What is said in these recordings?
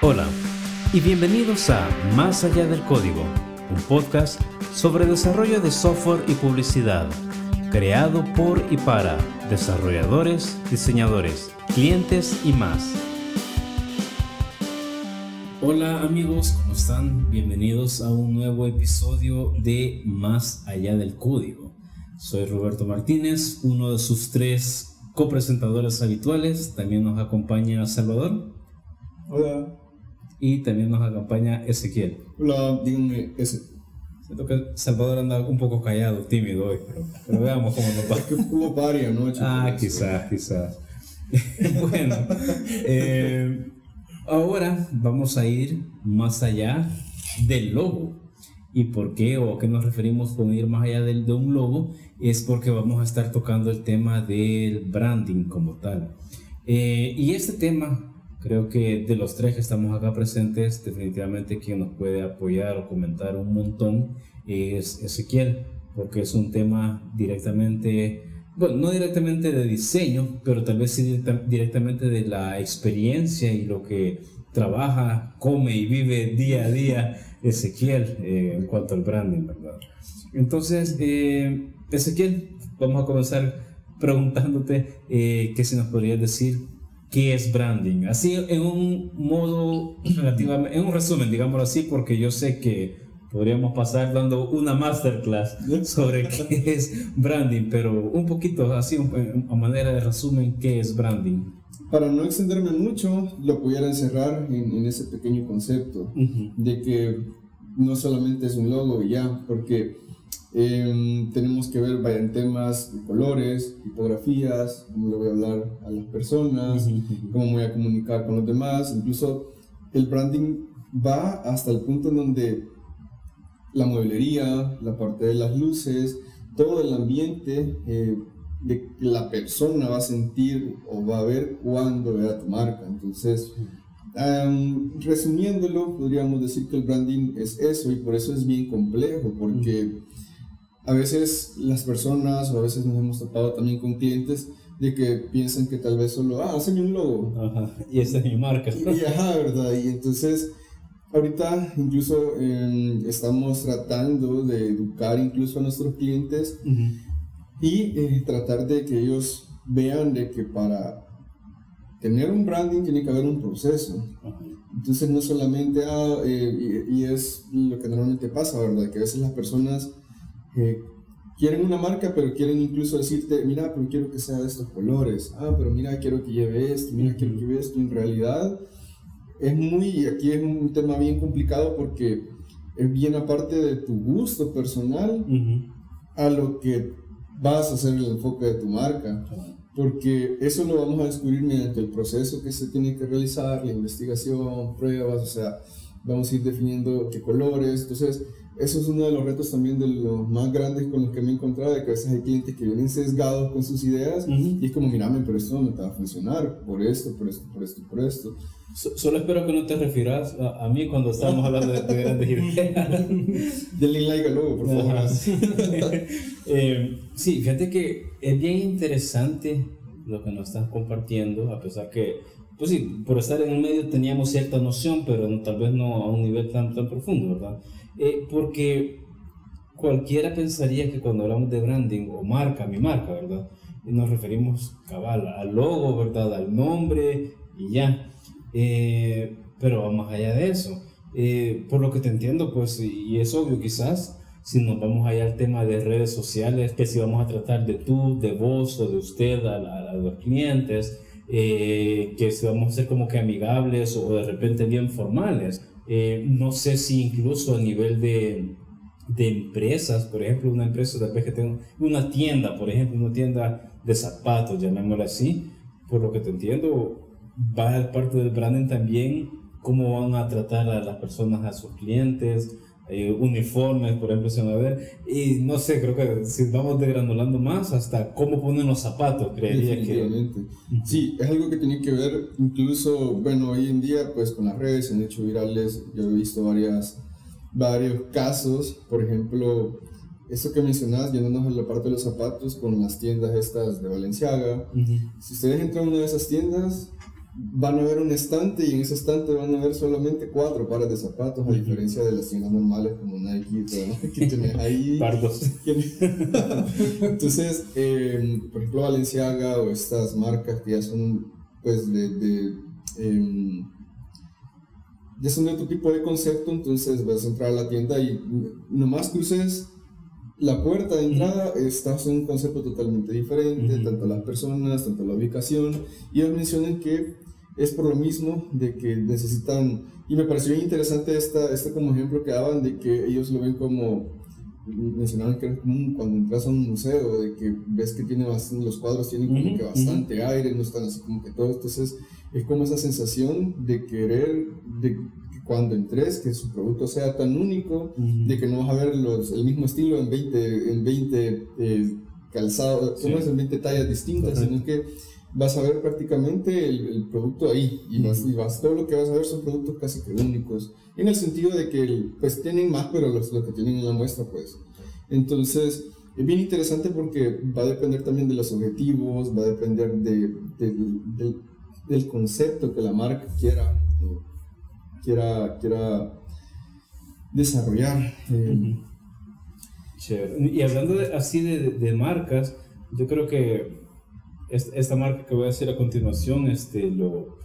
Hola y bienvenidos a Más allá del código, un podcast sobre desarrollo de software y publicidad, creado por y para desarrolladores, diseñadores, clientes y más. Hola amigos, ¿cómo están? Bienvenidos a un nuevo episodio de Más allá del código. Soy Roberto Martínez, uno de sus tres copresentadores habituales. También nos acompaña Salvador. Hola. Y también nos acompaña Ezequiel. Hola, díganme ese. Siento que Salvador anda un poco callado, tímido hoy, pero, veamos cómo nos va. Es que hubo varias noches. Ah, quizás, quizás. bueno, eh, ahora vamos a ir más allá del logo. ¿Y por qué o a qué nos referimos con ir más allá del, de un logo? Es porque vamos a estar tocando el tema del branding como tal. Eh, y este tema Creo que de los tres que estamos acá presentes, definitivamente quien nos puede apoyar o comentar un montón es Ezequiel, porque es un tema directamente, bueno, no directamente de diseño, pero tal vez sí directamente de la experiencia y lo que trabaja, come y vive día a día Ezequiel eh, en cuanto al branding, ¿verdad? Entonces, eh, Ezequiel, vamos a comenzar preguntándote eh, qué se nos podría decir qué es branding. Así en un modo relativamente, en un resumen, digámoslo así, porque yo sé que podríamos pasar dando una masterclass sobre qué es branding, pero un poquito así, a manera de resumen, qué es branding. Para no extenderme mucho, lo pudiera encerrar en, ese pequeño concepto de que no solamente es un logo y ya, porque Em, tenemos que ver en temas de colores, tipografías, cómo le voy a hablar a las personas, cómo voy a comunicar con los demás. Incluso el branding va hasta el punto en donde la mueblería, la parte de las luces, todo el ambiente eh, de que la persona va a sentir o va a ver cuando vea tu marca. Entonces, resumiéndolo, podríamos decir que el branding es eso y por eso es bien complejo, porque a veces las personas o a veces nos hemos topado también con clientes de que piensan que tal vez solo, ah, hacen un logo. Ajá, y esa es mi marca. Y, ajá, ¿verdad? Y entonces, ahorita incluso em, estamos tratando de educar incluso a nuestros clientes y eh, tratar de que ellos vean de que para tener un branding tiene que haber un proceso. Entonces no solamente, ah, eh, y, y, es lo que normalmente pasa, ¿verdad? Que a veces las personas quieren una marca, pero quieren incluso decirte, mira, pero quiero que sea de estos colores, ah, pero mira, quiero que lleve esto, mira, quiero que lleve esto. En realidad, es muy, aquí es un tema bien complicado porque es bien aparte de tu gusto personal a lo que vas a hacer el enfoque de tu marca. Porque eso lo vamos a descubrir mediante el proceso que se tiene que realizar, la investigación, pruebas, o sea, vamos a ir definiendo qué colores. Entonces, eso es uno de los retos también de los más grandes con los que me he encontrado, de que a veces hay clientes que vienen sesgados con sus ideas y es como, mírame, pero esto no te va a funcionar por esto, por esto, por esto, por esto. solo espero que no te refieras a, mí cuando estábamos hablando de, de grandes ideas. Denle like luego, por favor. eh, sí, fíjate que es bien interesante lo que nos estás compartiendo, a pesar que pues sí, por estar en el medio teníamos cierta noción, pero tal vez no a un nivel tan, tan profundo, ¿verdad? Eh, porque cualquiera pensaría que cuando hablamos de branding o marca, mi marca, ¿verdad? Nos referimos cabal al logo, ¿verdad? Al nombre y ya. Eh, pero vamos allá de eso. Eh, por lo que te entiendo, pues, y es obvio quizás, si nos vamos allá al tema de redes sociales, que si vamos a tratar de tú, de vos o de usted a, a los clientes, que si vamos a ser como que amigables o de repente bien formales. Eh, no sé si incluso a nivel de, de, empresas, por ejemplo, una empresa tal vez que una tienda, por ejemplo, una tienda de zapatos, llamémosla así, por lo que te entiendo, va a parte del branding también cómo van a tratar a las personas, a sus clientes, eh, uniformes, por ejemplo, se van a ver. Y no sé, creo que si vamos degranulando más, hasta cómo ponen los zapatos, creería que. Sí, es algo que tiene que ver, incluso, bueno, hoy en día, pues con las redes se han hecho virales. Yo he visto varias, varios casos, por ejemplo, eso que mencionabas, yéndonos a la parte de los zapatos con las tiendas estas de Valenciaga. Si ustedes entran a una de esas tiendas, van a ver un estante y en ese estante van a ver solamente cuatro pares de zapatos, a diferencia de las tiendas normales como Nike, que ahí. Pardos. Entonces, eh, por ejemplo, Valenciaga o estas marcas que ya son, pues, de. de eh, ya son de otro tipo de concepto, entonces vas a entrar a la tienda y nomás cruces la puerta de entrada, estás en un concepto totalmente diferente, tanto las personas, tanto la ubicación, y ellos mencionan que es por lo mismo de que necesitan, y me pareció bien interesante esta, este como ejemplo que daban de que ellos lo ven como, mencionaban que es como cuando entras a un museo, de que ves que tiene bastante, los cuadros tienen como que bastante aire, no están así como que todo, entonces es como esa sensación de querer, de que cuando entres, que su producto sea tan único, de que no vas a ver los, el mismo estilo en 20, en 20 eh, calzados, sí. en 20 tallas distintas, sino que vas a ver prácticamente el, producto ahí y vas, y vas, todo lo que vas a ver son productos casi que únicos en el sentido de que pues tienen más pero los, lo que tienen en la muestra pues. Entonces es bien interesante porque va a depender también de los objetivos va a depender de, de, del concepto que la marca quiera quiera quiera desarrollar eh. y hablando así de, de marcas yo creo que esta marca que voy a decir a continuación, este, lo,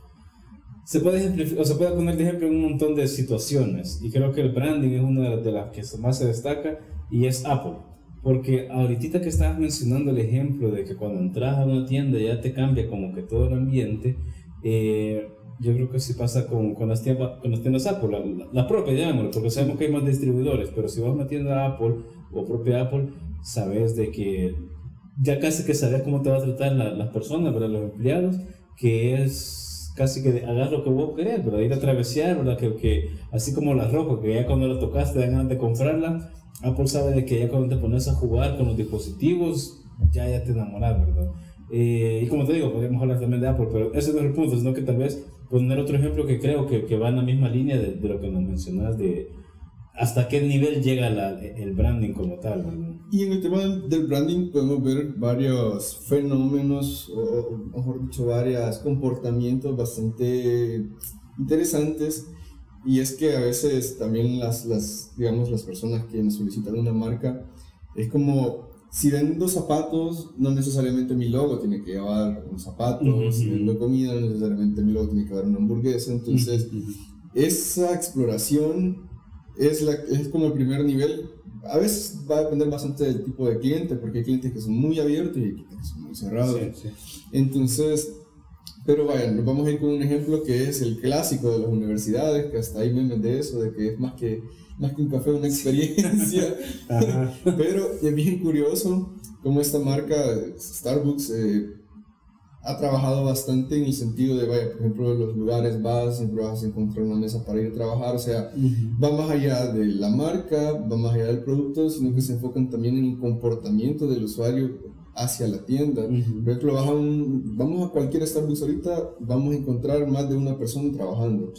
se puede, o se puede poner de ejemplo en un montón de situaciones. Y creo que el branding es una de las que más se destaca y es Apple. Porque ahorita que estabas mencionando el ejemplo de que cuando entras a una tienda ya te cambia como que todo el ambiente, eh, yo creo que sí pasa con, con, las, tiendas, con las tiendas Apple, las la propias, porque sabemos que hay más distribuidores, pero si vas a una tienda Apple o propia Apple, sabes de que ya casi que sabes cómo te va a tratar las personas, ¿verdad? los empleados, que es casi que hagas lo que vos querés, ir a travesear, ¿verdad? Que, que, así como la ropa, que ya cuando la tocaste ganas de comprarla, Apple sabe de que ya cuando te pones a jugar con los dispositivos, ya, ya te enamoras, ¿verdad? Eh, y como te digo, podemos hablar también de Apple, pero ese no es el punto, sino que tal vez poner otro ejemplo que creo que, que va en la misma línea de, de lo que nos mencionas de hasta qué nivel llega el branding como tal. Y en el tema del branding podemos ver varios fenómenos, o mejor dicho, varios comportamientos bastante interesantes. Y es que a veces también las, las, digamos, las personas que nos solicitan una marca, es como, si vendo zapatos, no necesariamente mi logo tiene que llevar unos zapatos, si vendo comida, no necesariamente mi logo tiene que llevar una hamburguesa. Entonces, esa exploración es, la, es como el primer nivel. A veces va a depender bastante del tipo de cliente, porque hay clientes que son muy abiertos y hay clientes que son muy cerrados. Entonces, pero vaya, nos vamos a ir con un ejemplo que es el clásico de las universidades, que hasta hay memes de eso, de que es más que, más que un café, una experiencia. pero es bien curioso cómo esta marca, Starbucks, eh, ha trabajado bastante en el sentido de, vaya, por ejemplo, los lugares vas, siempre vas a encontrar una mesa para ir a trabajar, o sea, va más allá de la marca, va más allá del producto, sino que se enfocan también en el comportamiento del usuario hacia la tienda. Por ejemplo, vas a un, vamos a cualquier Starbucks ahorita, vamos a encontrar más de una persona trabajando,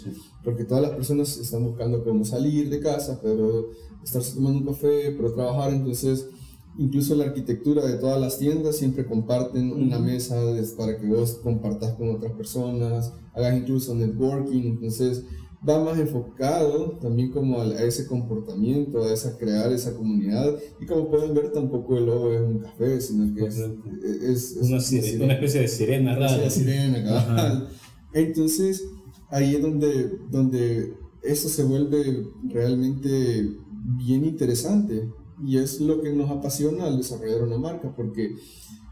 porque todas las personas están buscando cómo salir de casa, pero estarse tomando un café, pero trabajar, entonces Incluso la arquitectura de todas las tiendas siempre comparten una mesa para que vos compartas con otras personas, hagas incluso networking, entonces va más enfocado también como a, ese comportamiento, a esa crear esa comunidad y como pueden ver tampoco el logo es un café, sino que es, es, una, especie de sirena rara. Una sirena, Entonces ahí es donde, donde eso se vuelve realmente bien interesante y es lo que nos apasiona al desarrollar una marca, porque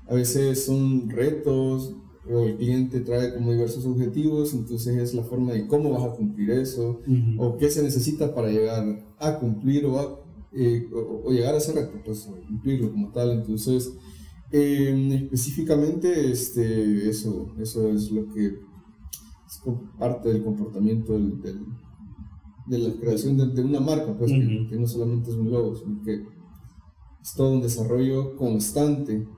a veces son retos o el cliente trae como diversos objetivos, entonces es la forma de cómo vas a cumplir eso o qué se necesita para llegar a cumplir o, eh, o, llegar a ese reto, pues cumplirlo como tal. Entonces, em, específicamente, este, eso, eso es lo que es parte del comportamiento del de la creación de, una marca, pues que, no solamente es un logo, sino que es todo un desarrollo constante.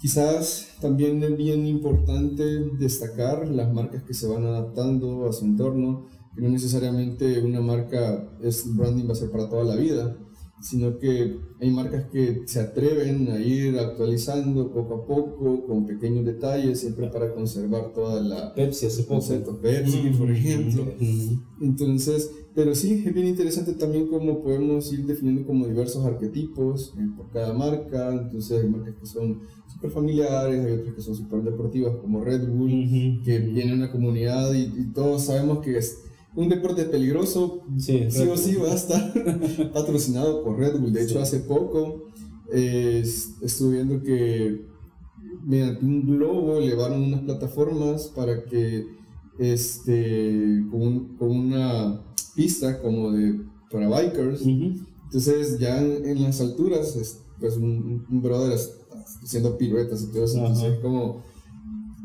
quizás también es bien importante destacar las marcas que se van adaptando a su entorno, que no necesariamente una marca, es branding va a ser para toda la vida. Sino que hay marcas que se atreven a ir actualizando poco a poco, con pequeños detalles, siempre para conservar toda la... Pepsi hace poco. Pepsi, por ejemplo. Entonces, pero sí, es bien interesante también cómo podemos ir definiendo como diversos arquetipos eh, por cada marca. Entonces hay marcas que son súper familiares, hay otras que son súper deportivas como Red Bull, que viene una comunidad y, y todos sabemos que es un deporte peligroso, sí, o sí va a estar patrocinado por Red Bull. De hecho, hace poco eh, estuve viendo que mediante un globo elevaron unas plataformas para que este, con, con una pista como de para bikers. Entonces ya en, las alturas, pues un, brother haciendo piruetas y todo eso. Entonces como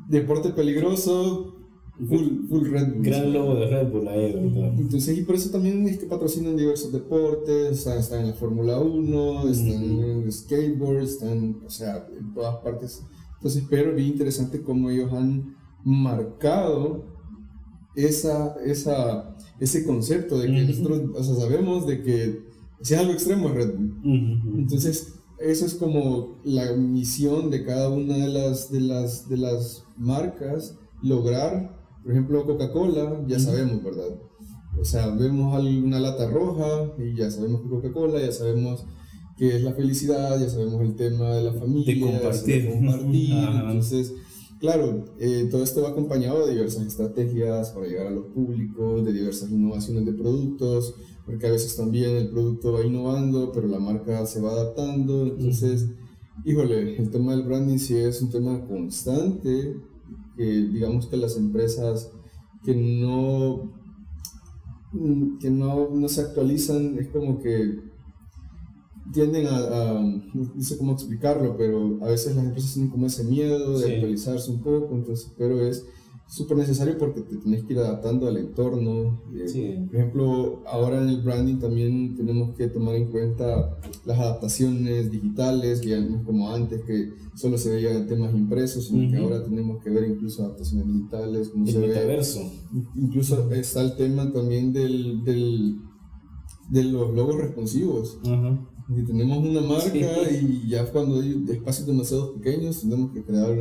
deporte peligroso, Full, full Red Bull. Gran logo de Red Bull ahí, ¿verdad? Entonces, y por eso también es que patrocinan diversos deportes, están, en la Fórmula 1, están en el skateboard, están, o sea, en todas partes. Entonces, pero bien interesante cómo ellos han marcado esa, esa, ese concepto de que nosotros, o sea, sabemos de que si es algo extremo es Red Bull. Entonces, eso es como la misión de cada una de las, de las, de las marcas, lograr por ejemplo, Coca-Cola, ya sabemos, ¿verdad? O sea, vemos una lata roja y ya sabemos que Coca-Cola, ya sabemos que es la felicidad, ya sabemos el tema de la familia, de compartir. Entonces, claro, eh, todo esto va acompañado de diversas estrategias para llegar a los públicos, de diversas innovaciones de productos, porque a veces también el producto va innovando, pero la marca se va adaptando. Entonces, híjole, el tema del branding sí es un tema constante que digamos que las empresas que no, que no, no se actualizan es como que tienden a, no sé cómo explicarlo, pero a veces las empresas tienen como ese miedo de actualizarse un poco, entonces, pero es súper necesario porque te tienes que ir adaptando al entorno. Eh, por ejemplo, ahora en el branding también tenemos que tomar en cuenta las adaptaciones digitales, ya no es como antes que solo se veían temas impresos, sino que ahora tenemos que ver incluso adaptaciones digitales, como se metaverso. Ve. Incluso está el tema también del, del de los logos responsivos. Y tenemos una marca y ya cuando hay espacios demasiado pequeños tenemos que crear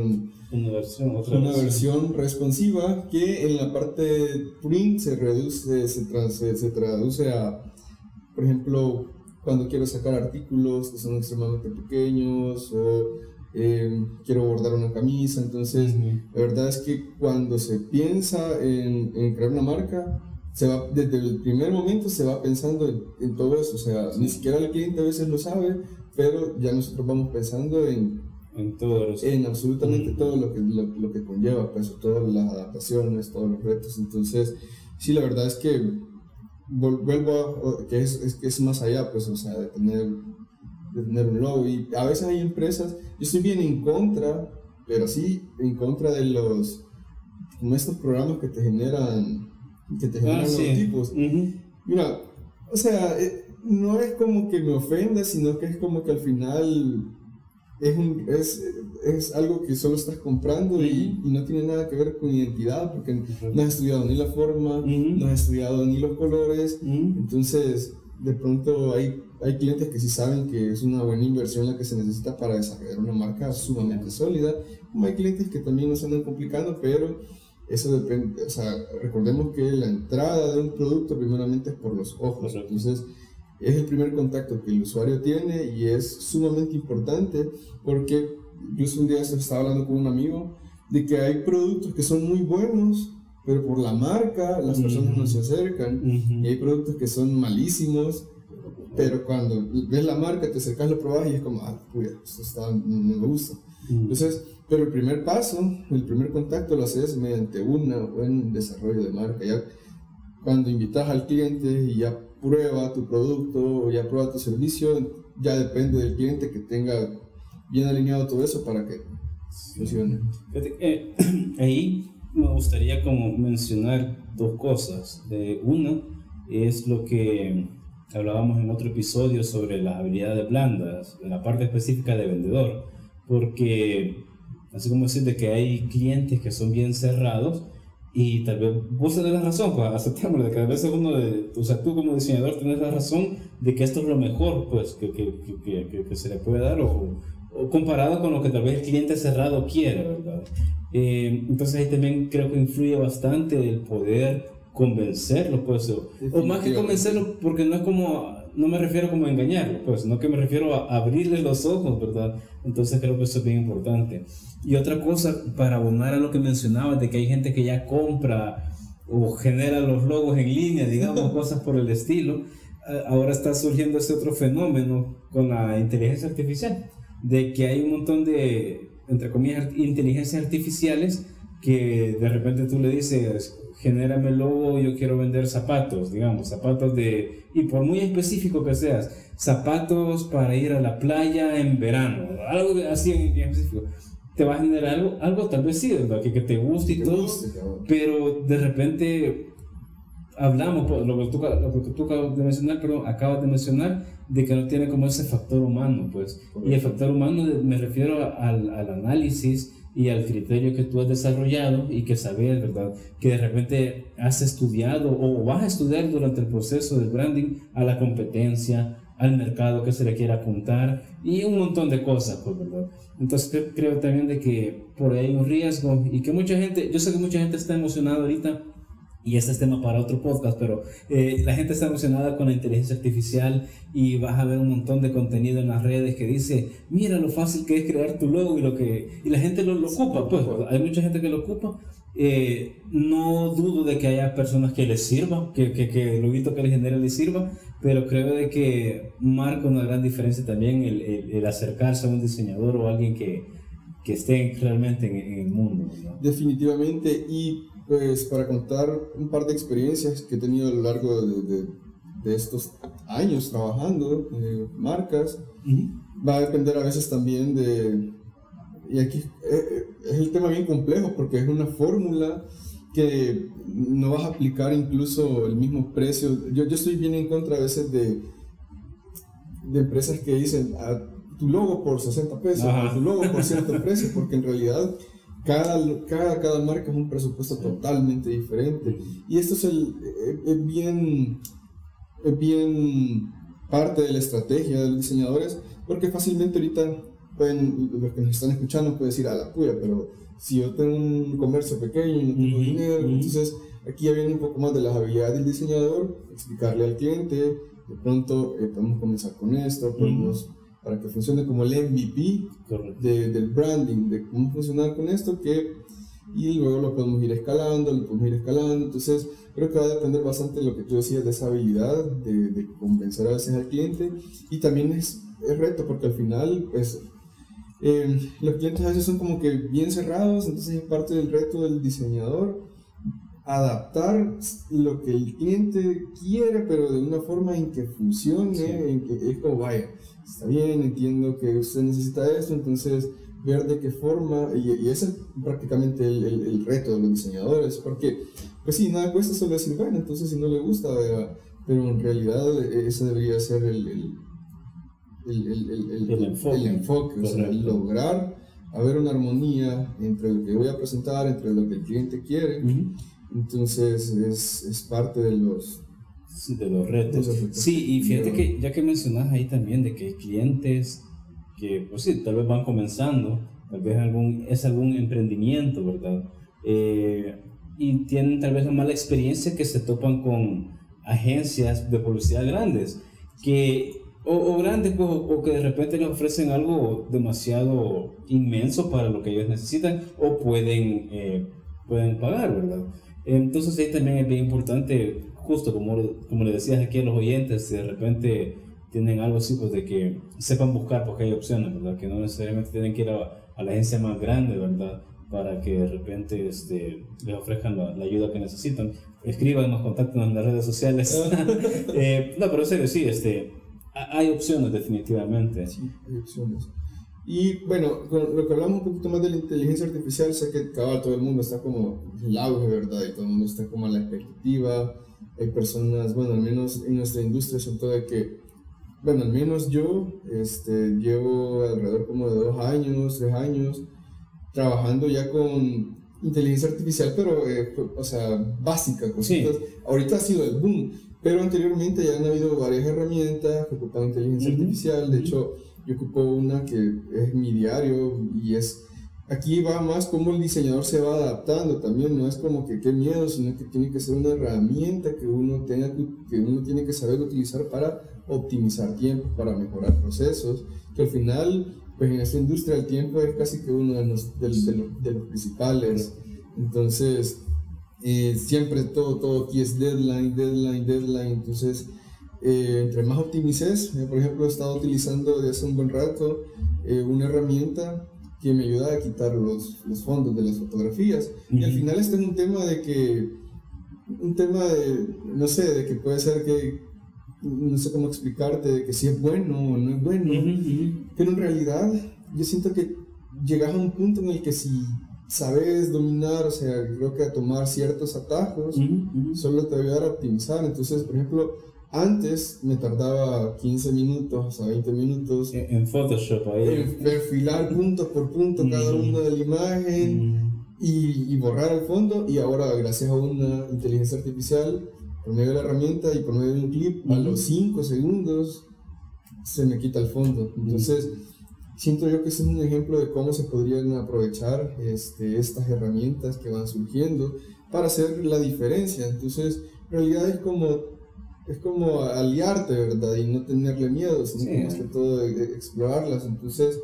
una versión, otra una versión. responsiva que en la parte print se reduce, se, se, traduce a, por ejemplo, cuando quiero sacar artículos que son extremadamente pequeños o eh, quiero bordar una camisa. Entonces, la verdad es que cuando se piensa en, en crear una marca, se va, desde el primer momento se va pensando en, todo eso, o sea, ni siquiera el cliente a veces lo sabe, pero ya nosotros vamos pensando en, en, todo en absolutamente todo lo que, lo, que conlleva, pues, todas las adaptaciones, todos los retos, entonces, sí, la verdad es que vuelvo a, que es, es, que es más allá, pues, o sea, de tener, de tener un logo, y a veces hay empresas, yo estoy bien en contra, pero sí en contra de los, como estos programas que te generan que te generan ah, los tipos. Mira, o sea, eh, no es como que me ofenda, sino que es como que al final es, un, es, es algo que solo estás comprando y, y, no tiene nada que ver con identidad, porque no has estudiado ni la forma, no has estudiado ni los colores, entonces de pronto hay, hay clientes que sí saben que es una buena inversión la que se necesita para desarrollar una marca sumamente sólida, como hay clientes que también nos andan complicando, pero eso depende, o sea, recordemos que la entrada de un producto primeramente es por los ojos, entonces es el primer contacto que el usuario tiene y es sumamente importante porque yo un día estaba hablando con un amigo de que hay productos que son muy buenos, pero por la marca las personas no se acercan y hay productos que son malísimos, pero cuando ves la marca, te acercas, lo probas y es como, ah, pues, esto está, no me gusta. Entonces, pero el primer paso, el primer contacto lo haces mediante un buen desarrollo de marca. Ya cuando invitas al cliente y ya prueba tu producto o ya prueba tu servicio, ya depende del cliente que tenga bien alineado todo eso para que funcione. Eh, ahí me gustaría como mencionar dos cosas. De una es lo que hablábamos en otro episodio sobre las habilidades blandas, la parte específica de vendedor, porque Así como decir de que hay clientes que son bien cerrados y tal vez vos tenés la razón, pues aceptémoslo, de que a veces uno, de, o sea, tú como diseñador tenés la razón de que esto es lo mejor pues que, que, que, que se le puede dar o, o, comparado con lo que tal vez el cliente cerrado quiere, ¿verdad? Eh, entonces ahí también creo que influye bastante el poder convencerlo, pues, o, o más que convencerlo, porque no es como no me refiero como a engañarlo, pues, no que me refiero a abrirle los ojos, ¿verdad? Entonces creo que eso es bien importante. Y otra cosa, para abonar a lo que mencionabas, de que hay gente que ya compra o genera los logos en línea, digamos, cosas por el estilo, ahora está surgiendo este otro fenómeno con la inteligencia artificial, de que hay un montón de, entre comillas, inteligencias artificiales que de repente tú le dices, genérame logo, yo quiero vender zapatos, digamos, zapatos de, y por muy específico que seas, zapatos para ir a la playa en verano, algo así en, específico. Te va a generar algo, algo tal vez sí, ¿verdad? Que, que te guste y todo, pero de repente hablamos, pues, lo que tú, lo que tú acabas de mencionar, pero acabas de mencionar, de que no tiene como ese factor humano, pues. Y el factor humano me refiero al, al análisis, y al criterio que tú has desarrollado y que sabes, ¿verdad? Que de repente has estudiado o vas a estudiar durante el proceso del branding a la competencia, al mercado que se le quiera apuntar y un montón de cosas, pues, ¿verdad? Entonces creo también de que por ahí hay un riesgo y que mucha gente, yo sé que mucha gente está emocionada ahorita y este es tema para otro podcast, pero eh, la gente está emocionada con la inteligencia artificial y vas a ver un montón de contenido en las redes que dice, mira lo fácil que es crear tu logo y lo que y la gente lo, lo ocupa, pues. hay mucha gente que lo ocupa. Eh, no dudo de que haya personas que les sirva, que, que, que el logito que les genere les sirva, pero creo de que marca una gran diferencia también el, el, acercarse a un diseñador o alguien que, que esté realmente en, el mundo. Definitivamente, y pues para contar un par de experiencias que he tenido a lo largo de, de, estos años trabajando en marcas, va a depender a veces también de... Y aquí eh, eh, es el tema bien complejo porque es una fórmula que no vas a aplicar incluso el mismo precio. Yo, yo estoy bien en contra a veces de, de empresas que dicen ah, tu logo por 60 pesos, tu logo por cierto precio, porque en realidad cada, cada, cada marca es un presupuesto totalmente diferente. Y esto es, el, eh, es, bien, es bien parte de la estrategia de los diseñadores, porque fácilmente ahorita pueden, los que nos están escuchando pueden decir a la puya, pero si yo tengo un comercio pequeño y no tengo dinero, entonces aquí ya viene un poco más de las habilidades del diseñador, explicarle al cliente, de pronto eh, podemos comenzar con esto, podemos para que funcione como el MVP de, del branding, de cómo funcionar con esto, que, y luego lo podemos ir escalando, lo podemos ir escalando. Entonces, creo que va a depender bastante de lo que tú decías, de esa habilidad de, de convencer a veces al cliente. Y también es, es reto, porque al final, pues, eh, los clientes a veces son como que bien cerrados, entonces es parte del reto del diseñador adaptar lo que el cliente quiere, pero de una forma en que funcione, en que es como, vaya, está bien, entiendo que usted necesita esto, entonces ver de qué forma, y, y ese es prácticamente el, el, reto de los diseñadores, porque, pues sí, nada cuesta solo decir, bueno, entonces si no le gusta, pero en realidad ese debería ser el, el enfoque, enfoque o sea, lograr haber una armonía entre lo que voy a presentar, entre lo que el cliente quiere, entonces es, es parte de los de los retos. Sí, y fíjate que ya que mencionas ahí también de que hay clientes que, pues sí, tal vez van comenzando, tal vez algún, es algún emprendimiento, ¿verdad? Eh, y tienen tal vez una mala experiencia que se topan con agencias de publicidad grandes, que, o, grandes, pues, o, que de repente les ofrecen algo demasiado inmenso para lo que ellos necesitan o pueden, eh, pueden pagar, ¿verdad? Entonces ahí también es bien importante justo como, como le decías aquí a los oyentes, si de repente tienen algo así, pues de que sepan buscar porque hay opciones, ¿verdad? Que no necesariamente tienen que ir a, la agencia más grande, ¿verdad? Para que de repente este, les ofrezcan la, ayuda que necesitan. Escriban, nos contacten en las redes sociales. eh, no, pero en serio, sí, este, hay opciones definitivamente. Sí, hay opciones. Y bueno, lo que hablamos un poquito más de la inteligencia artificial, sé que cada todo el mundo está como en el auge, ¿verdad? Y todo el mundo está como a la expectativa hay personas, bueno, al menos en nuestra industria siento de que, bueno, al menos yo este, llevo alrededor como de dos años, tres años, trabajando ya con inteligencia artificial, pero, eh, o sea, básica, cositas. Ahorita ha sido el boom, Pero anteriormente ya han habido varias herramientas que ocupan inteligencia artificial. De hecho, yo ocupo una que es mi diario y es aquí va más como el diseñador se va adaptando también, no es como que qué miedo, sino que tiene que ser una herramienta que uno, tenga, que uno tiene que saber utilizar para optimizar tiempo, para mejorar procesos, que al final, pues en esta industria el tiempo es casi que uno de los, de, de, los principales. Entonces, eh, siempre todo, todo aquí es deadline, deadline, deadline. Entonces, eh, entre más optimices, por ejemplo, he estado utilizando desde hace un buen rato eh, una herramienta que me ayuda a quitar los, los fondos de las fotografías. Y al final este es un tema de que, un tema de, no sé, de que puede ser que, no sé cómo explicarte, de que si es bueno o no es bueno, pero en realidad yo siento que llegas a un punto en el que si sabes dominar, o sea, creo que a tomar ciertos atajos, solo te va a ayudar a optimizar. Entonces, por ejemplo, antes me tardaba 15 minutos a 20 minutos en Photoshop ahí. En perfilar punto por punto cada uno de la imagen y, y, borrar el fondo. Y ahora, gracias a una inteligencia artificial, por medio de la herramienta y por medio de un clip, a los 5 segundos se me quita el fondo. Entonces, siento yo que es un ejemplo de cómo se podrían aprovechar este, estas herramientas que van surgiendo para hacer la diferencia. Entonces, en realidad es como es como aliarte, ¿verdad? Y no tenerle miedo, sino más que todo e, e, explorarlas. Entonces,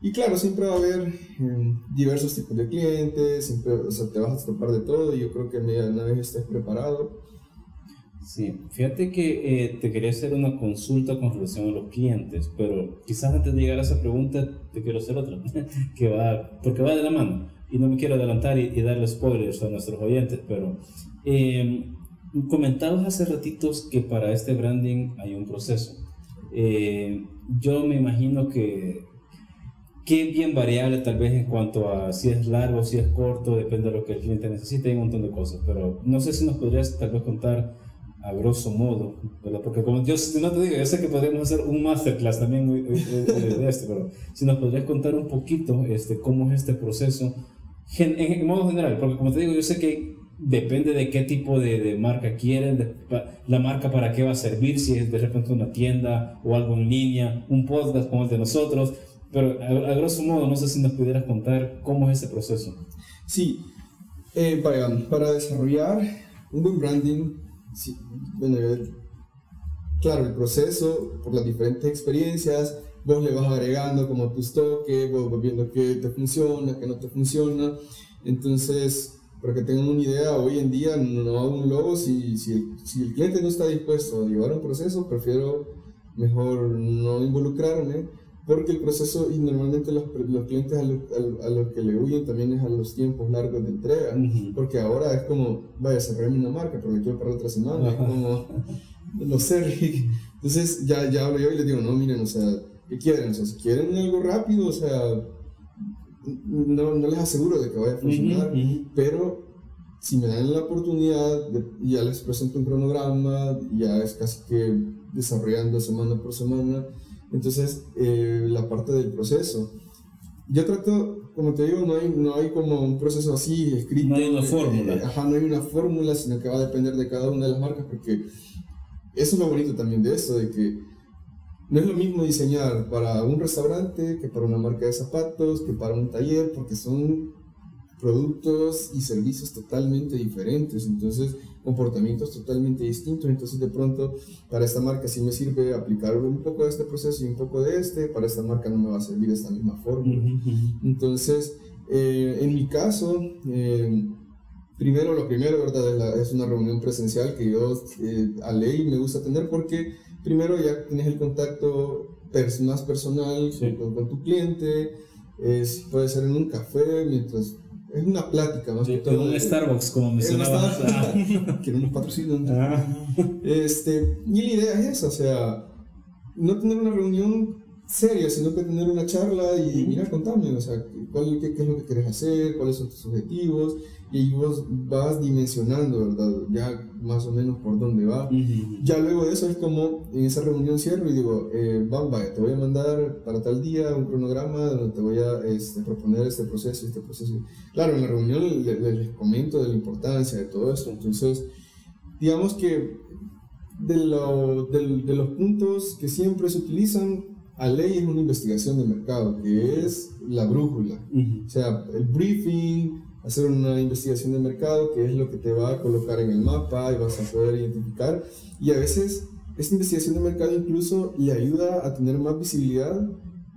y claro, siempre va a haber em, diversos tipos de clientes, siempre, o sea, te vas a topar de todo y yo creo que una vez estés preparado. Sí, fíjate que eh, te quería hacer una consulta con relación a los clientes, pero quizás antes de llegar a esa pregunta te quiero hacer otra, que va, porque va de la mano y no me quiero adelantar y, y darle spoilers a nuestros oyentes, pero eh, Comentabas hace ratitos que para este branding hay un proceso. Eh, yo me imagino que, que es bien variable tal vez en cuanto a si es largo, si es corto, depende de lo que el cliente necesite, hay un montón de cosas, pero no sé si nos podrías tal vez contar a grosso modo, porque como yo no te digo, yo sé que podríamos hacer un masterclass también de, esto, pero si nos podrías contar un poquito este, cómo es este proceso en, en modo general, porque como te digo, yo sé que depende de qué tipo de, de marca quieren, la marca para qué va a servir, si es de repente una tienda o algo en línea, un podcast como el de nosotros, pero a, grosso modo no sé si nos pudieras contar cómo es ese proceso. Sí, eh, para, para, desarrollar un buen branding, bueno, claro, el proceso, por las diferentes experiencias, vos le vas agregando como tus toques, vos viendo qué te funciona, qué no te funciona, entonces para que tengan una idea, hoy en día no hago un logo si, si, el, si el cliente no está dispuesto a llevar un proceso, prefiero mejor no involucrarme, porque el proceso, y normalmente los, los clientes a los lo que le huyen también es a los tiempos largos de entrega, porque ahora es como, vaya, cerrarme una marca, pero le quiero para otra semana, es como, no sé, entonces ya, ya hablo yo y les digo, no, miren, o sea, ¿qué quieren? O sea, si quieren algo rápido, o sea, no, no les aseguro de que vaya a funcionar, pero si me dan la oportunidad, ya les presento un cronograma, ya es casi que desarrollando semana por semana, entonces eh, la parte del proceso. Yo trato, como te digo, no hay, no hay como un proceso así escrito. No hay una fórmula. Eh, ajá, no hay una fórmula, sino que va a depender de cada una de las marcas, porque eso es lo bonito también de esto, de que no es lo mismo diseñar para un restaurante que para una marca de zapatos, que para un taller, porque son productos y servicios totalmente diferentes, entonces comportamientos totalmente distintos, entonces de pronto para esta marca sí me sirve aplicar un poco de este proceso y un poco de este, para esta marca no me va a servir de esta misma forma. Entonces, eh, en mi caso, eh, primero lo primero, ¿verdad? Es, una reunión presencial que yo eh, a ley me gusta tener porque primero ya tienes el contacto más personal con, tu cliente, es, puede ser en un café, mientras es una plática más que En un Starbucks, como mencionabas. Ah. que no nos patrocinan. Ah. Este, y la idea es esa, o sea, no tener una reunión seria, sino que tener una charla y mira, contame, o sea, cuál, qué, qué, es lo que quieres hacer, cuáles son tus objetivos, y vos vas dimensionando, ¿verdad? Ya más o menos por dónde va. Ya luego de eso es como en esa reunión cierro y digo, eh, vaya, te voy a mandar para tal día un cronograma donde te voy a este, proponer este proceso, este proceso. Claro, en la reunión les, les comento de la importancia de todo esto, entonces, digamos que de, lo, de, los puntos que siempre se utilizan a ley es una investigación de mercado, que es la brújula. O sea, el briefing, hacer una investigación de mercado, que es lo que te va a colocar en el mapa y vas a poder identificar. Y a veces esta investigación de mercado incluso le ayuda a tener más visibilidad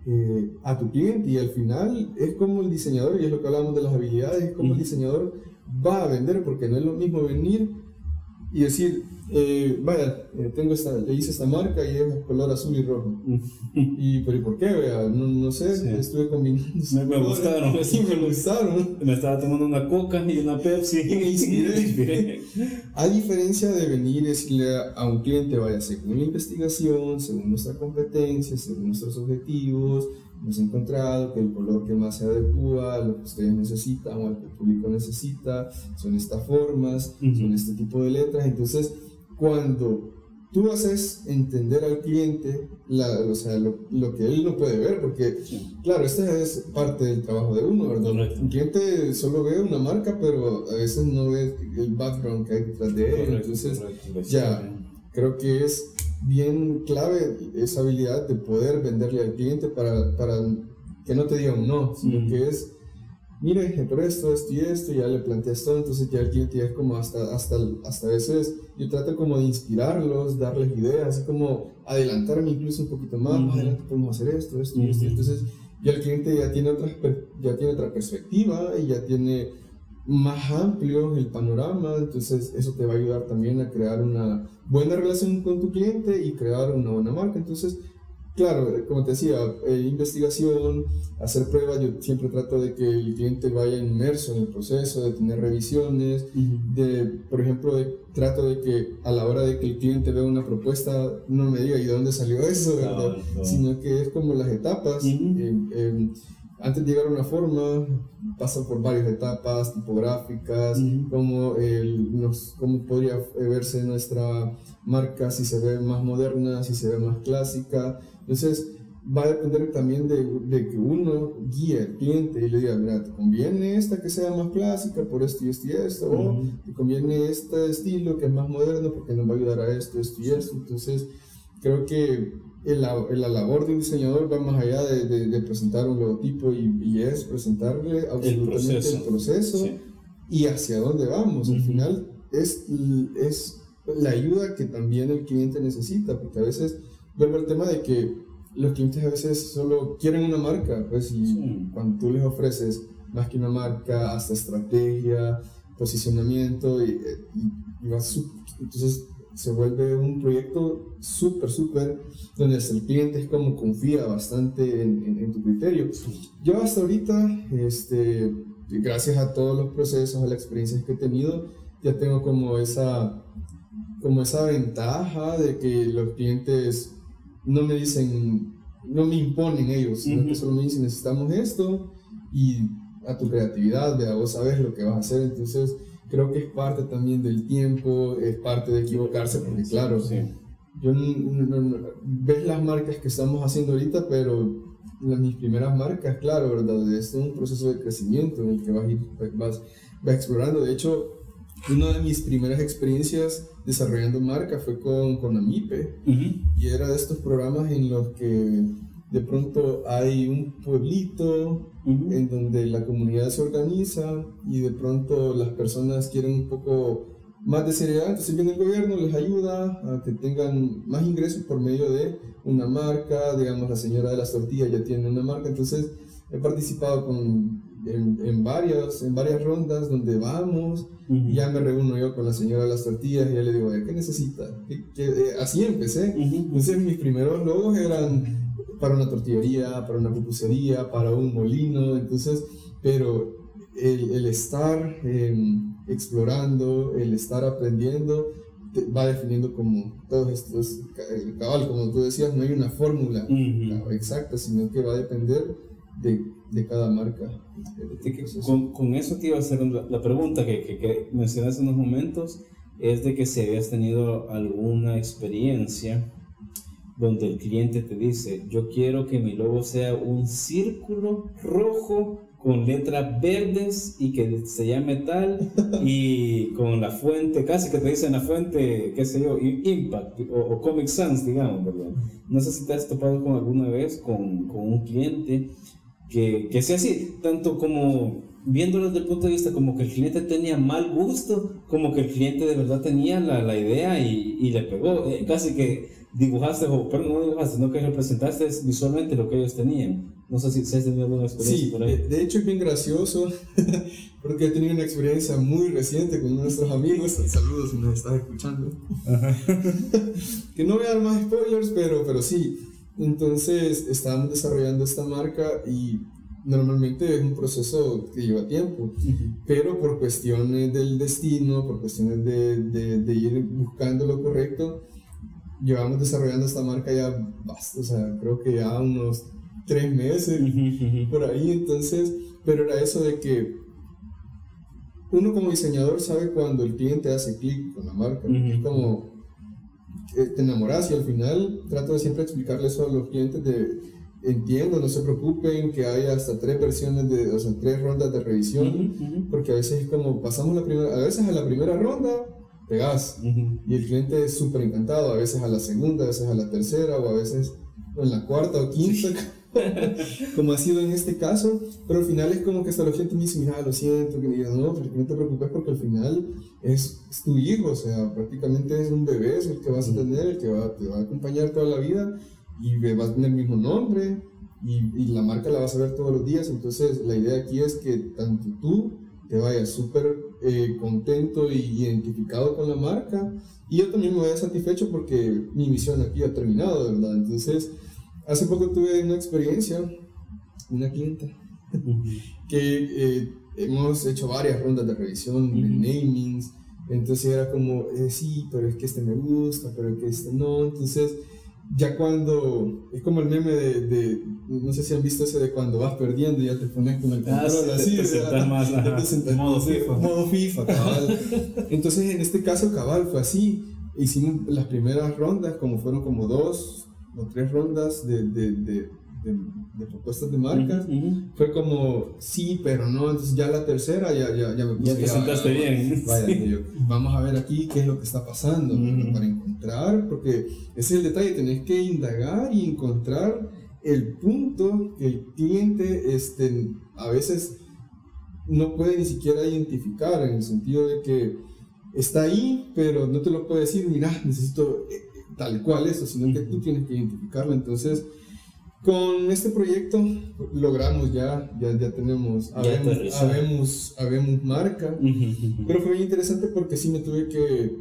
eh, a tu cliente y al final es como el diseñador, y es lo que hablamos de las habilidades, es como el diseñador va a vender, porque no es lo mismo venir y decir, eh, vaya, eh, tengo esta, le hice esta marca y es color azul y rojo. y, pero ¿y por qué? Vea? No, no sé, estuve combinando. Me, me gustaron. Sí, me gustaron. Me estaba tomando una coca y una Pepsi. y a diferencia de venir a un cliente, vaya, según la investigación, según nuestra competencia, según nuestros objetivos, hemos encontrado que el color que más se adecua a lo que ustedes necesitan o al que el público necesita son estas formas, son este tipo de letras. Entonces, cuando tú haces entender al cliente la, o sea, lo, lo, que él no puede ver, porque, claro, esta es parte del trabajo de uno, ¿verdad? El cliente solo ve una marca, pero a veces no ve el background que hay detrás de él. Entonces, ya, creo que es bien clave esa habilidad de poder venderle al cliente para, para que no te diga un no, sino que es, mire, por esto, esto y esto, ya le planteas todo, entonces ya el cliente ya es como hasta, hasta, hasta a veces, yo trato como de inspirarlos, darles ideas, así como adelantarme incluso un poquito más, más adelante podemos hacer esto, esto y esto, entonces ya el cliente ya tiene, otra, ya tiene otra perspectiva y ya tiene más amplio el panorama, entonces eso te va a ayudar también a crear una buena relación con tu cliente y crear una buena marca. Entonces, claro, como te decía, eh, investigación, hacer pruebas, yo siempre trato de que el cliente vaya inmerso en el proceso, de tener revisiones, de, por ejemplo, trato de que a la hora de que el cliente vea una propuesta, no me diga, ¿y de dónde salió eso? Sino que es como las etapas antes de llegar a una forma, pasa por varias etapas tipográficas, como cómo podría verse nuestra marca, si se ve más moderna, si se ve más clásica. Entonces, va a depender también de, de, que uno guíe al cliente y le diga, mira, ¿te conviene esta que sea más clásica por esto y esto y esto? ¿O te conviene este estilo que es más moderno porque nos va a ayudar a esto, esto y esto? Entonces, creo que la, la, labor de un diseñador va más allá de, de, presentar un logotipo y, y, es presentarle absolutamente el proceso, y hacia dónde vamos. Al final es, es la ayuda que también el cliente necesita, porque a veces vuelve el tema de que los clientes a veces solo quieren una marca, pues y cuando tú les ofreces más que una marca, hasta estrategia, posicionamiento, y, y, y vas, entonces se vuelve un proyecto súper, súper, donde el cliente es como confía bastante en, en, tu criterio. Yo hasta ahorita, este, gracias a todos los procesos, a las experiencias que he tenido, ya tengo como esa, como esa ventaja de que los clientes no me dicen, no me imponen ellos, sino que solo me dicen necesitamos esto y a tu creatividad, vea, vos sabes lo que vas a hacer, entonces creo que es parte también del tiempo, es parte de equivocarse, porque claro, yo ves las marcas que estamos haciendo ahorita, pero mis primeras marcas, claro, ¿verdad? Es un proceso de crecimiento en el que vas, vas, vas explorando. De hecho, una de mis primeras experiencias desarrollando marca fue con, con Amipe, y era de estos programas en los que de pronto hay un pueblito en donde la comunidad se organiza y de pronto las personas quieren un poco más de seriedad, entonces viene el gobierno, les ayuda a que tengan más ingresos por medio de una marca, digamos la señora de las tortillas ya tiene una marca, entonces he participado con, en, en, varias, en varias rondas donde vamos y ya me reúno yo con la señora de las tortillas y ya le digo, ¿qué necesita? Eh, así empecé, entonces mis primeros logos eran para una tortillería, para una pupusería, para un molino, entonces, pero el, el estar em, explorando, el estar aprendiendo, va definiendo como todos estos, cabal, como tú decías, no hay una fórmula exacta, sino que va a depender de, de cada marca. con, con, eso te iba a hacer la, pregunta que, que, que mencionaste en unos momentos, es de que si habías tenido alguna experiencia donde el cliente te dice, yo quiero que mi logo sea un círculo rojo con letras verdes y que se llame tal y con la fuente, casi que te dicen la fuente, qué sé yo, Impact o, Comic Sans, digamos, ¿verdad? No sé si te has topado con alguna vez con, con un cliente que, que sea así, tanto como viéndolo desde el punto de vista como que el cliente tenía mal gusto, como que el cliente de verdad tenía la, la idea y, y, le pegó. Eh, casi que dibujaste, o pero no dibujaste, sino que representaste visualmente lo que ellos tenían. No sé si, si has tenido alguna experiencia sí, por ahí. De, hecho es bien gracioso, porque he tenido una experiencia muy reciente con nuestros amigos. Saludos si nos estás escuchando. que no voy a dar más spoilers, pero, pero sí. Entonces estábamos desarrollando esta marca y normalmente es un proceso que lleva tiempo, pero por cuestiones del destino, por cuestiones de, de, de, ir buscando lo correcto, llevamos desarrollando esta marca ya, o sea, creo que ya unos tres meses por ahí, entonces, pero era eso de que uno como diseñador sabe cuando el cliente hace clic con la marca, es como eh, te enamoras y al final trato de siempre explicarle eso a los clientes de entiendo, no se preocupen que hay hasta tres versiones de, o sea, tres rondas de revisión, porque a veces es como pasamos la primera, a veces a la primera ronda pegas y el cliente es súper encantado, a veces a la segunda, a veces a la tercera o a veces en la cuarta o quinta. como ha sido en este caso, pero al final es como que hasta la gente me dice, mira, lo siento, que me digan, no, pero no te preocupes porque al final es, es, tu hijo, o sea, prácticamente es un bebé, es el que vas a tener, el que va, te va a acompañar toda la vida y va a tener el mismo nombre y, y, la marca la vas a ver todos los días. Entonces, la idea aquí es que tanto tú te vayas súper eh, contento y identificado con la marca y yo también me vaya satisfecho porque mi misión aquí ha terminado, ¿verdad? Entonces, hace poco tuve una experiencia, una clienta, que eh, hemos hecho varias rondas de revisión, de namings. Entonces era como, eh, sí, pero es que este me gusta, pero es que este no. Entonces, ya cuando es como el meme de, de, no sé si han visto ese de cuando vas perdiendo y ya te pones con el ah, control ah, así, te más, modo FIFA. Modo FIFA, cabal. Entonces en este caso cabal fue así. Hicimos las primeras rondas, como fueron como dos o tres rondas de, de de, propuestas de marcas, fue como, sí, pero no, entonces ya la tercera ya, ya, ya me puse, Ya te sentaste bien. Vaya, vamos a ver aquí qué es lo que está pasando, para encontrar, porque ese es el detalle, tenés que indagar y encontrar el punto que el cliente este, a veces no puede ni siquiera identificar, en el sentido de que está ahí, pero no te lo puede decir, mira, necesito tal cual eso, sino que tú tienes que identificarlo, entonces con este proyecto logramos ya, ya, ya tenemos, habemos, habemos, marca, pero fue muy interesante porque sí me tuve que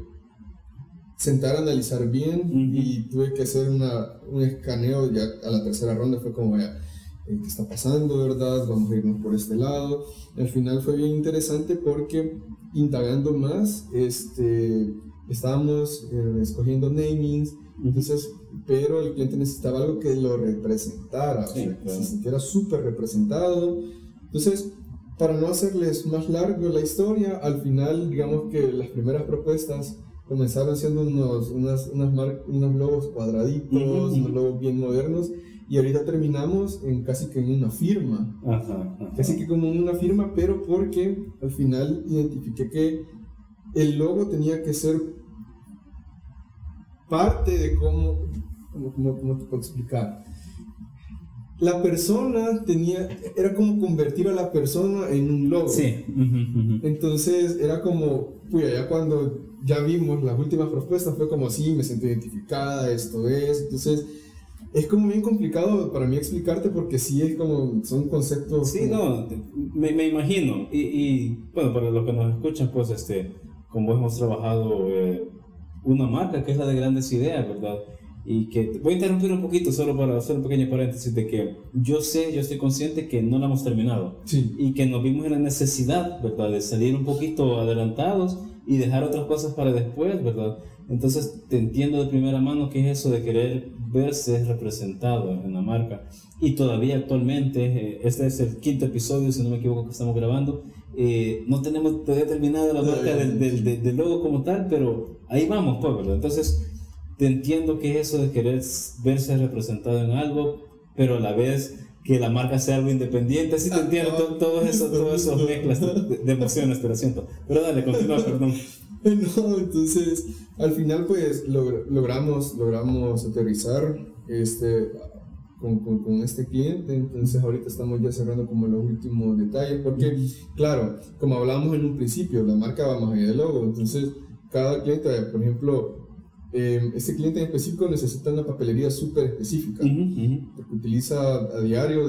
sentar a analizar bien y tuve que hacer una, un escaneo ya a la tercera ronda, fue como, ya, eh, ¿qué está pasando, verdad? Vamos a irnos por este lado. Al final fue bien interesante porque indagando más, este, estábamos eh, escogiendo namings, entonces pero el cliente necesitaba algo que lo representara, que se sintiera súper representado. Entonces, para no hacerles más largo la historia, al final, digamos que las primeras propuestas comenzaron siendo unos, unas, unos logos cuadraditos, unos logos bien modernos, y ahorita terminamos en casi que en una firma. Casi que como en una firma, pero porque al final identifiqué que el logo tenía que ser parte de cómo, cómo, cómo, te puedo explicar. La persona tenía, era como convertir a la persona en un logo. Sí. Entonces era como, pues ya cuando ya vimos las últimas propuestas fue como, sí, me siento identificada, esto es. Entonces es como bien complicado para mí explicarte porque sí es como, son conceptos... Sí, no, me, me imagino. Y, y, bueno, para los que nos escuchan, pues este, como hemos trabajado... Eh, una marca que es la de grandes ideas, ¿verdad? Y que voy a interrumpir un poquito solo para hacer un pequeño paréntesis de que yo sé, yo estoy consciente que no la hemos terminado sí. y que nos vimos en la necesidad, ¿verdad? De salir un poquito adelantados y dejar otras cosas para después, ¿verdad? Entonces te entiendo de primera mano que es eso de querer verse representado en la marca. Y todavía actualmente, eh, este es el quinto episodio, si no me equivoco, que estamos grabando, eh, no tenemos todavía terminado la marca del, del, del, logo como tal, pero ahí vamos, pues, ¿verdad? Entonces, te entiendo que es eso de querer verse representado en algo, pero a la vez que la marca sea algo independiente. Sí te entiendo todo, eso, todas esas mezclas de, emociones, pero siento. Pero dale, continúa, perdón. No, entonces, al final pues logramos, logramos aterrizar este, con, con, este cliente, entonces ahorita estamos ya cerrando como los últimos detalles, porque claro, como hablábamos en un principio, la marca va más allá del logo, entonces cada cliente, por ejemplo, eh, este cliente en específico necesita una papelería súper específica, porque utiliza a diario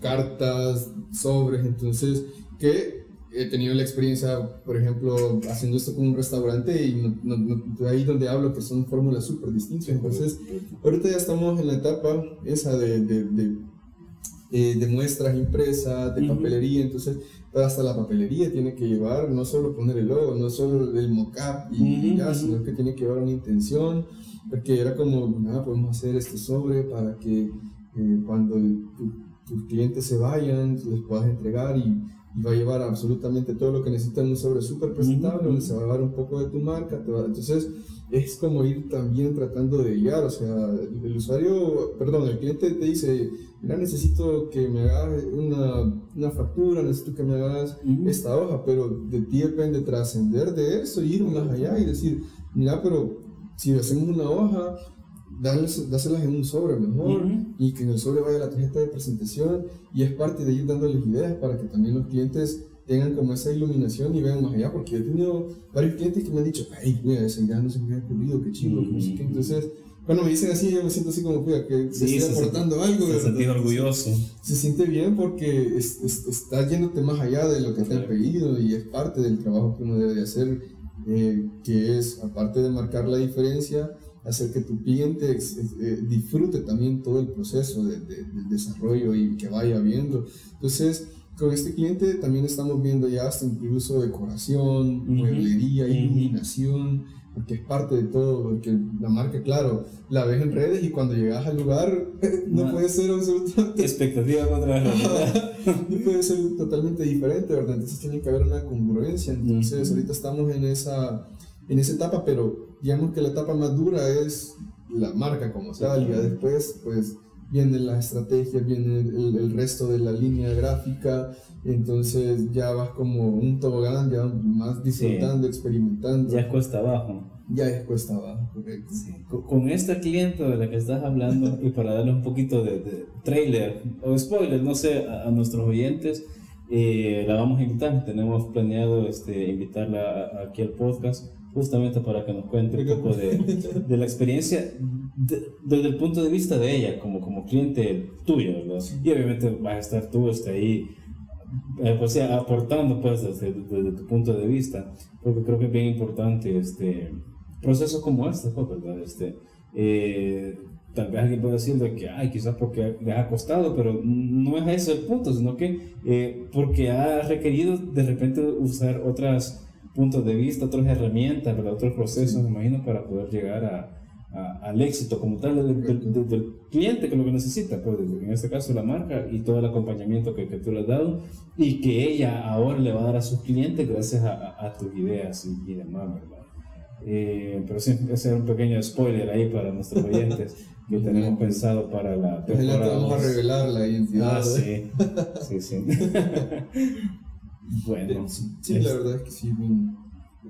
cartas, sobres, entonces, que he tenido la experiencia, por ejemplo, haciendo esto con un restaurante y ahí donde hablo que son fórmulas súper distintas. Entonces, ahorita ya estamos en la etapa esa de, de, de, eh, de muestras impresas, de papelería, entonces hasta la papelería tiene que llevar, no solo poner el logo, no solo el mockup y ya, sino que tiene que llevar una intención, porque era como, nada, podemos hacer este sobre para que eh, cuando tus clientes se vayan, les puedas entregar y, va a llevar absolutamente todo lo que necesitan un sobre súper presentable, donde se va a llevar un poco de tu marca, entonces es como ir también tratando de guiar, o sea, el usuario, perdón, el cliente te dice, mira, necesito que me hagas una, una factura, necesito que me hagas esta hoja, pero de ti depende trascender de eso, ir más allá y decir, mira, pero si hacemos una hoja, dáselas en un sobre mejor y que en el sobre vaya la tarjeta de presentación y es parte de ir dándoles ideas para que también los clientes tengan como esa iluminación y vean más allá, porque he tenido varios clientes que me han dicho, ay, mira, esa idea no se me había ocurrido, qué chido, entonces cuando me dicen así, yo me siento así como que se estoy aportando algo. Se siente orgulloso. Se siente bien porque es, está yéndote más allá de lo que te han pedido y es parte del trabajo que uno debe de hacer, eh, que es, aparte de marcar la diferencia, hacer que tu cliente eh, disfrute también todo el proceso de, del desarrollo y que vaya viendo. Entonces, con este cliente también estamos viendo ya hasta incluso decoración, mueblería, iluminación porque es parte de todo, porque la marca, claro, la ves en redes y cuando llegas al lugar no, puede ser absolutamente... Expectativa contra la realidad. no puede ser totalmente diferente, ¿verdad? Entonces tiene que haber una congruencia. Entonces ahorita estamos en esa, en esa etapa, pero digamos que la etapa más dura es la marca como tal, y después pues viene la estrategia, viene el, el, resto de la línea gráfica, entonces ya vas como un tobogán, ya más disfrutando, experimentando. Ya es cuesta abajo. Ya es cuesta abajo, correcto. Con, esta cliente de la que estás hablando, y para darle un poquito de, trailer o spoiler, no sé, a, nuestros oyentes, eh, la vamos a invitar. Tenemos planeado este, invitarla aquí al podcast justamente para que nos cuente un poco de, de la experiencia desde el punto de vista de ella, como, como cliente tuyo, ¿verdad? Y obviamente vas a estar tú este, ahí eh, pues, aportando pues desde, desde, tu punto de vista, porque creo que es bien importante este procesos como este, pues, ¿verdad? Este, eh, tal vez alguien puede decir de que, ay, quizás porque le ha costado, pero no es ese el punto, sino que eh, porque ha requerido de repente usar otros puntos de vista, otras herramientas, ¿verdad? otros procesos, me imagino, para poder llegar a, al éxito como tal del, cliente que lo que necesita, pues, en este caso la marca y todo el acompañamiento que, que, tú le has dado y que ella ahora le va a dar a sus clientes gracias a, a, tus ideas y, demás, ¿verdad? Eh, pero sí, ese era un pequeño spoiler ahí para nuestros oyentes que tenemos pensado para la temporada. vamos a revelar la identidad. Ah, sí, sí, sí. bueno. Sí, la verdad es que sí,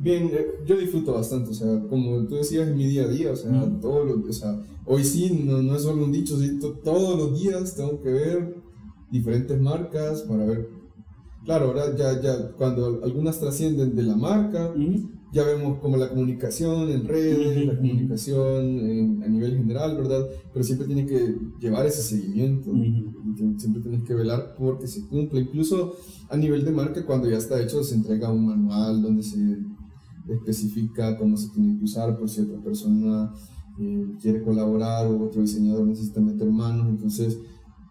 Bien, eh, yo disfruto bastante, o sea, como tú decías, en mi día a día, o sea, o sea hoy sí, no, no, es solo un dicho, todos los días tengo que ver diferentes marcas para ver, claro, ahora ya, ya cuando algunas trascienden de la marca, ya vemos como la comunicación en redes, la comunicación a nivel general, ¿verdad? Pero siempre tiene que llevar ese seguimiento, siempre tienes que velar porque se cumpla, incluso a nivel de marca, cuando ya está hecho, se entrega un manual donde se especifica cómo se tiene que usar por si otra persona eh, quiere colaborar o otro diseñador necesita meter manos. Entonces,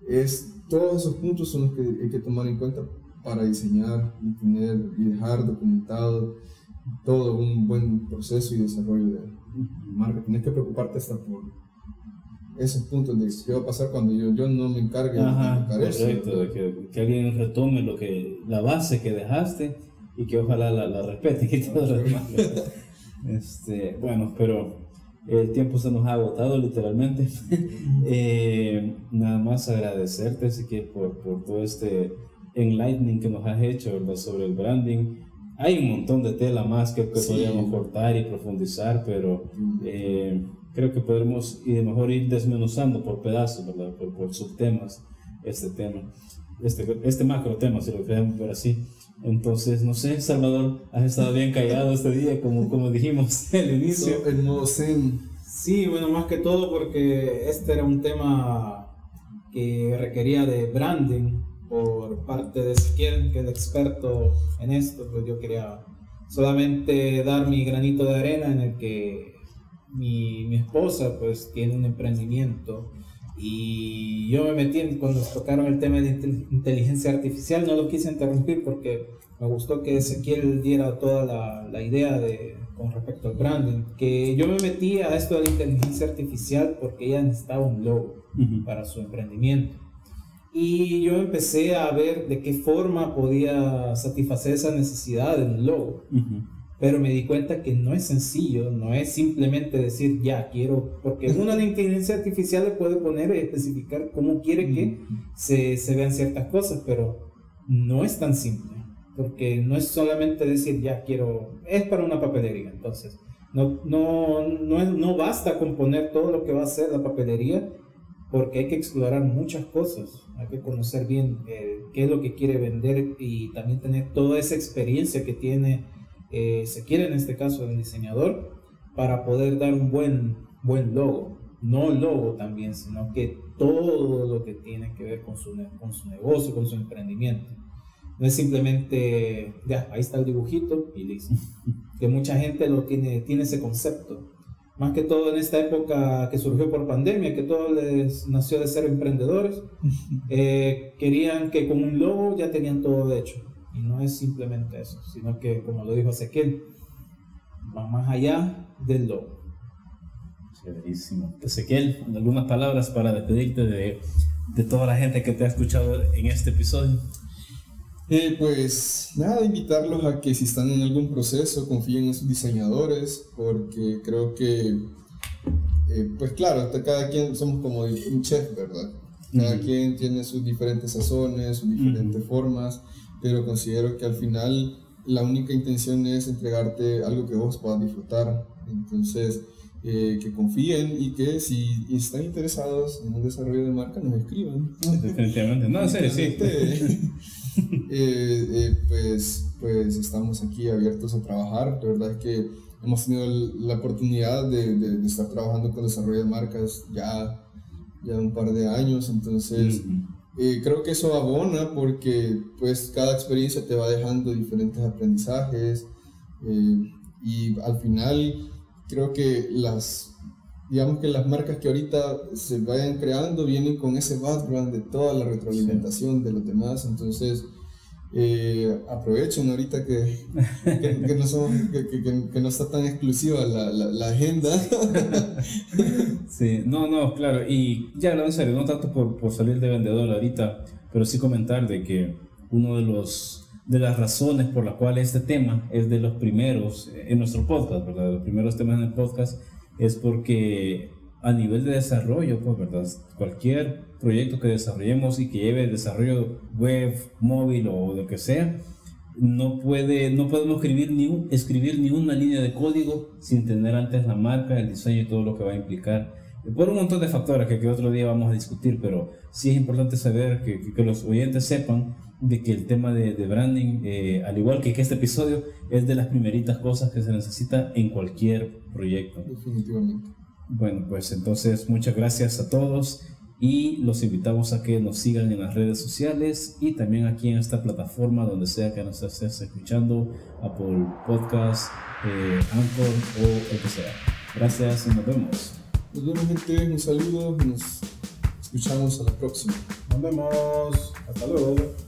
es, todos esos puntos son los que hay que tomar en cuenta para diseñar y tener y dejar documentado todo un buen proceso y desarrollo de marca. Tienes que preocuparte hasta por esos puntos de qué va a pasar cuando yo, yo no me encargue de eso. de que, que, alguien retome lo que, la base que dejaste y que ojalá la, la respeten y todo lo demás. este, bueno, pero El tiempo se nos ha agotado literalmente. eh, nada más agradecerte, que por, por todo este enlightening que nos has hecho ¿verdad? sobre el branding. Hay un montón de tela más que, podríamos cortar y profundizar, pero eh, creo que podremos y mejor ir desmenuzando por pedazos, ¿verdad? Por, por subtemas este tema, este, este macro tema, si lo queremos ver así. Entonces, no sé, Salvador, has estado bien callado este día, como, como dijimos al inicio. El modo zen. Sí, bueno, más que todo porque este era un tema que requería de branding por parte de Ezequiel, que es experto en esto, pues yo quería solamente dar mi granito de arena en el que mi, mi esposa pues tiene un emprendimiento y yo me metí cuando tocaron el tema de inteligencia artificial, no lo quise interrumpir porque me gustó que Ezequiel diera toda la, la idea de, con respecto al branding, que yo me metí a esto de la inteligencia artificial porque ella necesitaba un logo para su emprendimiento. Y yo empecé a ver de qué forma podía satisfacer esa necesidad de un logo pero me di cuenta que no es sencillo, no es simplemente decir ya quiero, porque una inteligencia artificial le puede poner y especificar cómo quiere que se, se, vean ciertas cosas, pero no es tan simple, porque no es solamente decir ya quiero, es para una papelería, entonces no, no, no, no basta con poner todo lo que va a ser la papelería, porque hay que explorar muchas cosas, hay que conocer bien eh, qué es lo que quiere vender y también tener toda esa experiencia que tiene eh, se quiere en este caso el diseñador para poder dar un buen, buen logo. No logo también, sino que todo lo que tiene que ver con su, con su negocio, con su emprendimiento. No es simplemente, ya, ahí está el dibujito y listo. que mucha gente lo tiene, tiene ese concepto. Más que todo en esta época que surgió por pandemia, que todo les nació de ser emprendedores, eh, querían que con un logo ya tenían todo hecho. Y no es simplemente eso, sino que, como lo dijo Ezequiel, va más allá del lobo. Chéverísimo. Ezequiel, algunas palabras para despedirte de, de, toda la gente que te ha escuchado en este episodio. Eh, pues nada, invitarlos a que si están en algún proceso confíen en sus diseñadores, porque creo que, eh, pues claro, cada quien somos como un chef, ¿verdad? Cada quien tiene sus diferentes sazones, sus diferentes formas pero considero que al final la única intención es entregarte algo que vos puedas disfrutar. Entonces, eh, que confíen y que si están interesados en un desarrollo de marca, nos escriban. Definitivamente, no, en serio, sí. Eh, eh, pues, pues estamos aquí abiertos a trabajar. La verdad es que hemos tenido la oportunidad de, de, estar trabajando con desarrollo de marcas ya, ya un par de años, entonces creo que eso abona porque pues cada experiencia te va dejando diferentes aprendizajes eh, y al final creo que las digamos que las marcas que ahorita se vayan creando vienen con ese background de toda la retroalimentación de los demás entonces eh, aprovechen ahorita que, que, no somos, que, no está tan exclusiva la, la, agenda. Sí, no, no, claro, y ya no en serio, no tanto por, por salir de vendedor ahorita, pero sí comentar de que uno de los de las razones por las cuales este tema es de los primeros en nuestro podcast, ¿verdad? De los primeros temas en el podcast es porque a nivel de desarrollo, pues, ¿verdad? Cualquier proyecto que desarrollemos y que lleve desarrollo web, móvil o lo que sea, no, puede, no podemos escribir ni, escribir ni una línea de código sin tener antes la marca, el diseño y todo lo que va a implicar. Por un montón de factores que, que otro día vamos a discutir, pero sí es importante saber que, que, los oyentes sepan de que el tema de, de branding, eh, al igual que, que este episodio, es de las primeritas cosas que se necesita en cualquier proyecto. Definitivamente. Bueno, pues entonces muchas gracias a todos y los invitamos a que nos sigan en las redes sociales y también aquí en esta plataforma donde sea que nos estés escuchando, Apple Podcast, eh, Anchor o el que sea. Gracias y nos vemos. Nos vemos gente, un saludo, nos escuchamos a la próxima. Nos vemos, hasta luego.